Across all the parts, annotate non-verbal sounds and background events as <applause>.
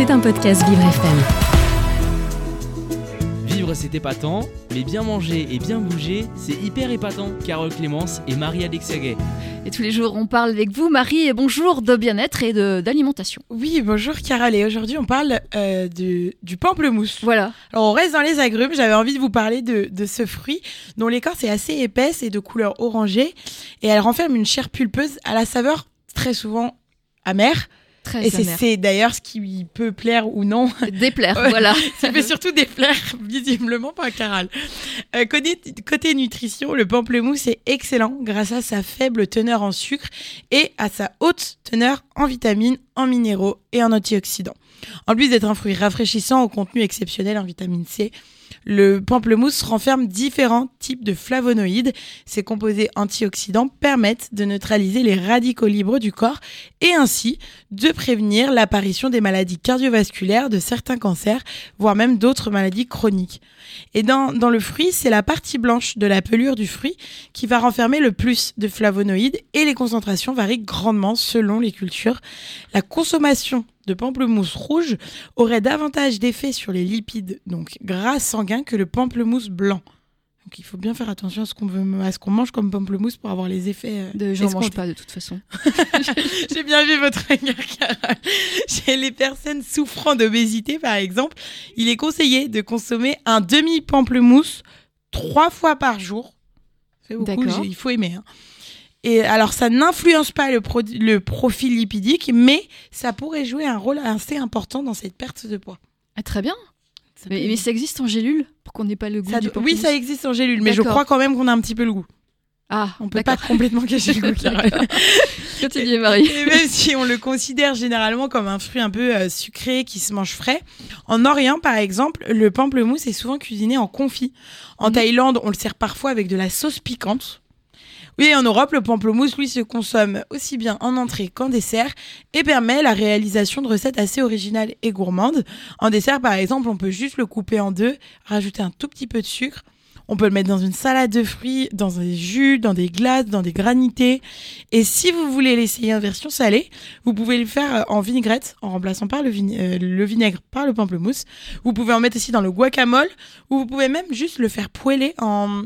C'est un podcast Vivre FM. Vivre c'est épatant, mais bien manger et bien bouger, c'est hyper épatant. Carole Clémence et Marie-Alexia Gay. Et tous les jours, on parle avec vous, Marie, et bonjour de bien-être et d'alimentation. Oui, bonjour Carole, et aujourd'hui on parle euh, du, du pamplemousse. Voilà. Alors on reste dans les agrumes, j'avais envie de vous parler de, de ce fruit dont l'écorce est assez épaisse et de couleur orangée, et elle renferme une chair pulpeuse à la saveur très souvent amère, Très et c'est d'ailleurs ce qui peut plaire ou non <laughs> Déplaire, voilà. <laughs> Ça fait surtout déplaire, visiblement pas Caral. Euh, côté, côté nutrition, le pamplemousse est excellent grâce à sa faible teneur en sucre et à sa haute teneur en vitamines, en minéraux et en antioxydants. En plus d'être un fruit rafraîchissant au contenu exceptionnel en vitamine C, le pamplemousse renferme différents types de flavonoïdes. Ces composés antioxydants permettent de neutraliser les radicaux libres du corps et ainsi de prévenir l'apparition des maladies cardiovasculaires, de certains cancers, voire même d'autres maladies chroniques. Et dans, dans le fruit, c'est la partie blanche de la pelure du fruit qui va renfermer le plus de flavonoïdes et les concentrations varient grandement selon les cultures. La consommation de pamplemousse rouge aurait davantage d'effet sur les lipides, donc gras sanguins, que le pamplemousse blanc. Donc il faut bien faire attention à ce qu'on mange comme pamplemousse pour avoir les effets. euh, De, j'en mange escomptés. pas de toute façon. <laughs> <laughs> J'ai bien vu votre regard, Carole. Chez les personnes souffrant d'obésité, par exemple, il est conseillé de consommer un demi-pamplemousse trois fois par jour. C'est beaucoup, il faut aimer. hein. Et alors, ça n'influence pas le, pro- le profil lipidique, mais ça pourrait jouer un rôle assez important dans cette perte de poids. Ah, très bien. Ça Mais, ça existe en gélule pour qu'on n'ait pas le goût ça du oui, ça existe en gélule, mais je crois quand même qu'on a un petit peu le goût. Ah, On peut pas complètement cacher le goût, <laughs> Carole. Continuez, Marie. Et même si on le considère généralement comme un fruit un peu euh, sucré qui se mange frais, en Orient par exemple, le pamplemousse est souvent cuisiné en confit. En Mhm. Thaïlande, on le sert parfois avec de la sauce piquante. Oui, en Europe, le pamplemousse, lui, se consomme aussi bien en entrée qu'en dessert et permet la réalisation de recettes assez originales et gourmandes. En dessert, par exemple, on peut juste le couper en deux, rajouter un tout petit peu de sucre. On peut le mettre dans une salade de fruits, dans des jus, dans des glaces, dans des granités. Et si vous voulez l'essayer en version salée, vous pouvez le faire euh, en vinaigrette, en remplaçant par le, euh, le vinaigre par le pamplemousse. Vous pouvez en mettre aussi dans le guacamole, ou vous pouvez même juste le faire poêler en,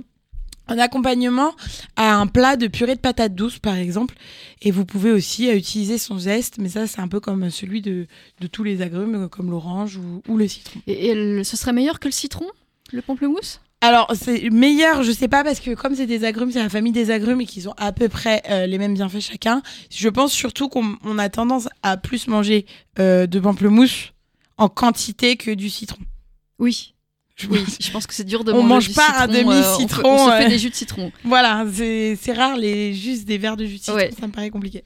en accompagnement à un plat de purée de patates douces, par exemple. Et vous pouvez aussi euh, utiliser son zeste, mais ça, c'est un peu comme celui de, de tous les agrumes, euh, comme l'orange ou, ou le citron. Et, et le- ce serait meilleur que le citron Le pamplemousse? Alors, c'est meilleur, je sais pas, parce que comme c'est des agrumes, c'est la famille des agrumes et qu'ils ont à peu près euh, les mêmes bienfaits chacun, je pense surtout qu'on on a tendance à plus manger euh, de pamplemousse en quantité que du citron. Oui. Je Oui, pense. je pense que c'est dur de On manger mange du pas un citron, euh, demi-citron, on, se- on fait des jus de citron. Voilà, c'est c'est rare, les, juste des verres de jus de citron, Ouais. ça me paraît compliqué.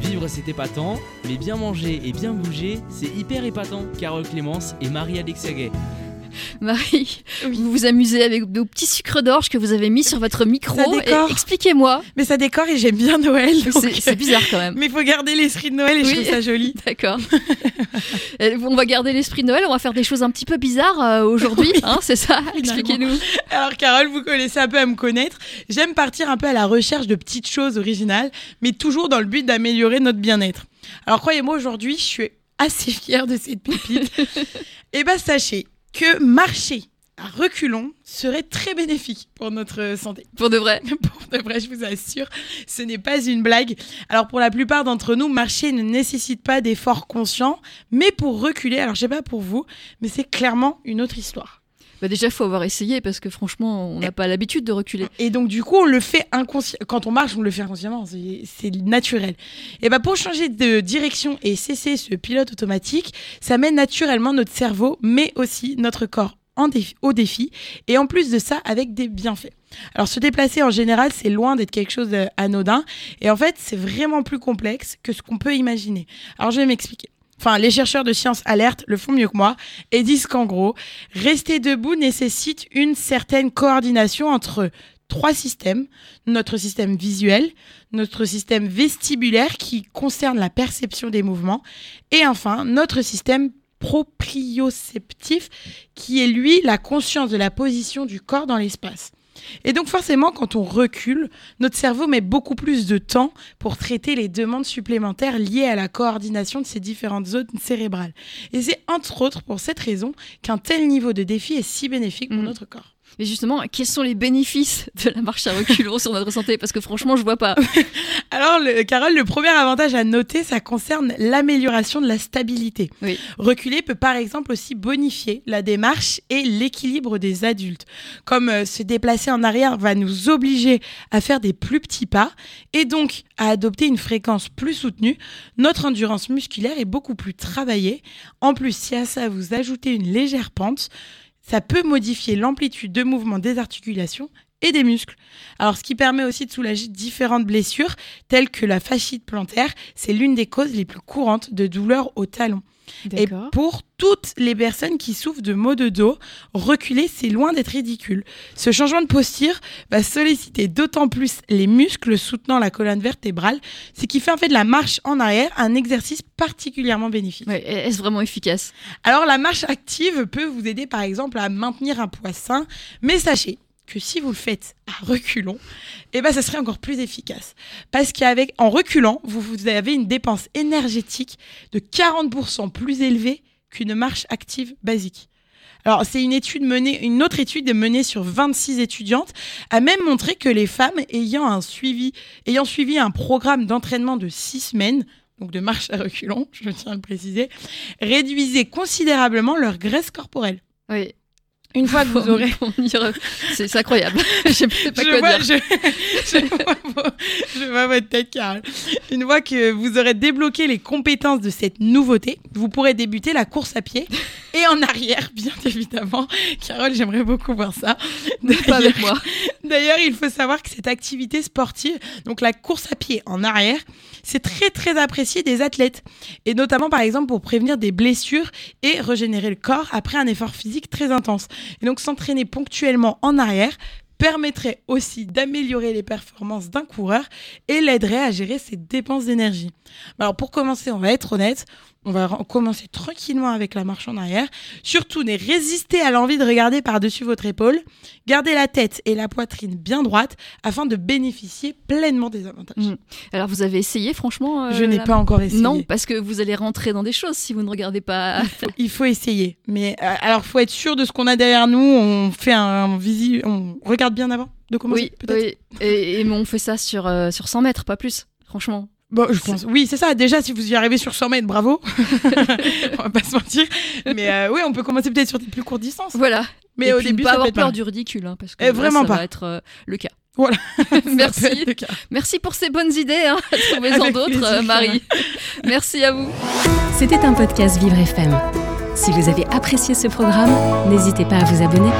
Vivre c'est épatant, mais bien manger et bien bouger, c'est hyper épatant. Carole Clémence et Marie-Alexia Gay. <laughs> Marie, Oui. vous vous amusez avec nos petits sucres d'orge que vous avez mis sur votre micro. Expliquez-moi. Mais ça décore et j'aime bien Noël. C'est bizarre quand même. <laughs> Mais il faut garder l'esprit de Noël et je Oui. trouve ça joli. <laughs> D'accord. Euh, on va garder l'esprit de Noël, on va faire des choses un petit peu bizarres euh, aujourd'hui, hein, c'est ça? Expliquez-nous. Alors Carole, vous connaissez un peu à me connaître. J'aime partir un peu à la recherche de petites choses originales, mais toujours dans le but d'améliorer notre bien-être. Alors croyez-moi, aujourd'hui, je suis assez fière de cette pépite. Et ben sachez que marcher à reculons serait très bénéfique pour notre santé. Pour de vrai. <laughs> Pour de vrai, je vous assure, ce n'est pas une blague. Alors pour la plupart d'entre nous, marcher ne nécessite pas d'efforts conscients, mais pour reculer, alors je sais pas pour vous, mais c'est clairement une autre histoire. Bah déjà, faut avoir essayé parce que franchement, on n'a pas l'habitude de reculer. Et donc, du coup, on le fait inconsciemment. Quand on marche, on le fait inconsciemment. C'est naturel. Et bah, pour changer de direction et cesser ce pilote automatique, ça met naturellement notre cerveau, mais aussi notre corps en défi- au défi. Et en plus de ça, avec des bienfaits. Alors, se déplacer en général, c'est loin d'être quelque chose d'anodin. Et en fait, c'est vraiment plus complexe que ce qu'on peut imaginer. Alors, je vais m'expliquer. Enfin, les chercheurs de sciences alerte le font mieux que moi et disent qu'en gros, rester debout nécessite une certaine coordination entre trois systèmes. Notre système visuel, notre système vestibulaire qui concerne la perception des mouvements et enfin notre système proprioceptif qui est lui la conscience de la position du corps dans l'espace. Et donc forcément, quand on recule, notre cerveau met beaucoup plus de temps pour traiter les demandes supplémentaires liées à la coordination de ces différentes zones cérébrales. Et c'est entre autres pour cette raison qu'un tel niveau de défi est si bénéfique pour Mhm. notre corps. Mais justement, quels sont les bénéfices de la marche à reculons <laughs> sur notre santé? Parce que franchement, je vois pas. <laughs> Alors, le, Carole, le premier avantage à noter, ça concerne l'amélioration de la stabilité. Oui. Reculer peut par exemple aussi bonifier la démarche et l'équilibre des adultes. Comme euh, se déplacer en arrière va nous obliger à faire des plus petits pas et donc à adopter une fréquence plus soutenue, notre endurance musculaire est beaucoup plus travaillée. En plus, si à ça vous ajoutez une légère pente, ça peut modifier l'amplitude de mouvement des articulations et des muscles. Alors, ce qui permet aussi de soulager différentes blessures, telles que la fascite plantaire, c'est l'une des causes les plus courantes de douleurs au talon. Et pour toutes les personnes qui souffrent de maux de dos, reculer, c'est loin d'être ridicule. Ce changement de posture va solliciter d'autant plus les muscles soutenant la colonne vertébrale, ce qui fait en fait de la marche en arrière un exercice particulièrement bénéfique. Ouais, Est-ce vraiment efficace? Alors la marche active peut vous aider par exemple à maintenir un poids sain, mais sachez que si vous le faites à reculons, eh ben ça serait encore plus efficace. Parce qu'avec en reculant, vous, vous avez une dépense énergétique de 40% plus élevée qu'une marche active basique. Alors, c'est une étude menée, une autre étude menée sur 26 étudiantes a même montré que les femmes ayant un suivi, ayant suivi un programme d'entraînement de 6 semaines, donc de marche à reculons, <laughs> je tiens à le préciser, réduisaient considérablement leur graisse corporelle. Oui. Une fois que vous aurez <laughs> C'est c'est incroyable. <laughs> Je sais pas je quoi vois, dire. je, <laughs> je vois vos- je vois votre tête, Carole. Une fois que vous aurez débloqué les compétences de cette nouveauté, vous pourrez débuter la course à pied et en arrière, bien évidemment. Carole, j'aimerais beaucoup voir ça. Pas avec moi. D'ailleurs, il faut savoir que cette activité sportive, donc la course à pied en arrière, c'est très très apprécié des athlètes. Et notamment, par exemple, pour prévenir des blessures et régénérer le corps après un effort physique très intense. Et donc, s'entraîner ponctuellement en arrière permettrait aussi d'améliorer les performances d'un coureur et l'aiderait à gérer ses dépenses d'énergie. Alors pour commencer, on va être honnête, on va commencer tranquillement avec la marche en arrière. Surtout, ne résistez à l'envie de regarder par-dessus votre épaule. Gardez la tête et la poitrine bien droite afin de bénéficier pleinement des avantages. Mm. Alors, vous avez essayé, franchement euh, Je n'ai la- pas encore essayé. Non, parce que vous allez rentrer dans des choses si vous ne regardez pas. Il faut essayer. Mais euh, alors, faut être sûr de ce qu'on a derrière nous. On fait un visi, on regarde bien avant de commencer. oui, peut-être. oui. Et, et on fait ça sur, euh, sur 100 mètres, pas plus. Franchement. Bon, je pense. Oui, c'est ça. Déjà, si vous y arrivez sur 100 mètres, bravo. <laughs> on va pas se mentir. Mais euh, oui, on peut commencer peut-être sur des plus courtes distances. Voilà. Mais et au puis, début, ne pas ça avoir peur du ridicule, hein, parce que Eh, là, vraiment ça pas. va être euh, le cas. Voilà. <laughs> Merci. cas. Merci pour ces bonnes idées. Hein. <laughs> Trouvez-en d'autres, euh, Marie. Merci à vous. C'était un podcast Vivre FM. Si vous avez apprécié ce programme, n'hésitez pas à vous abonner.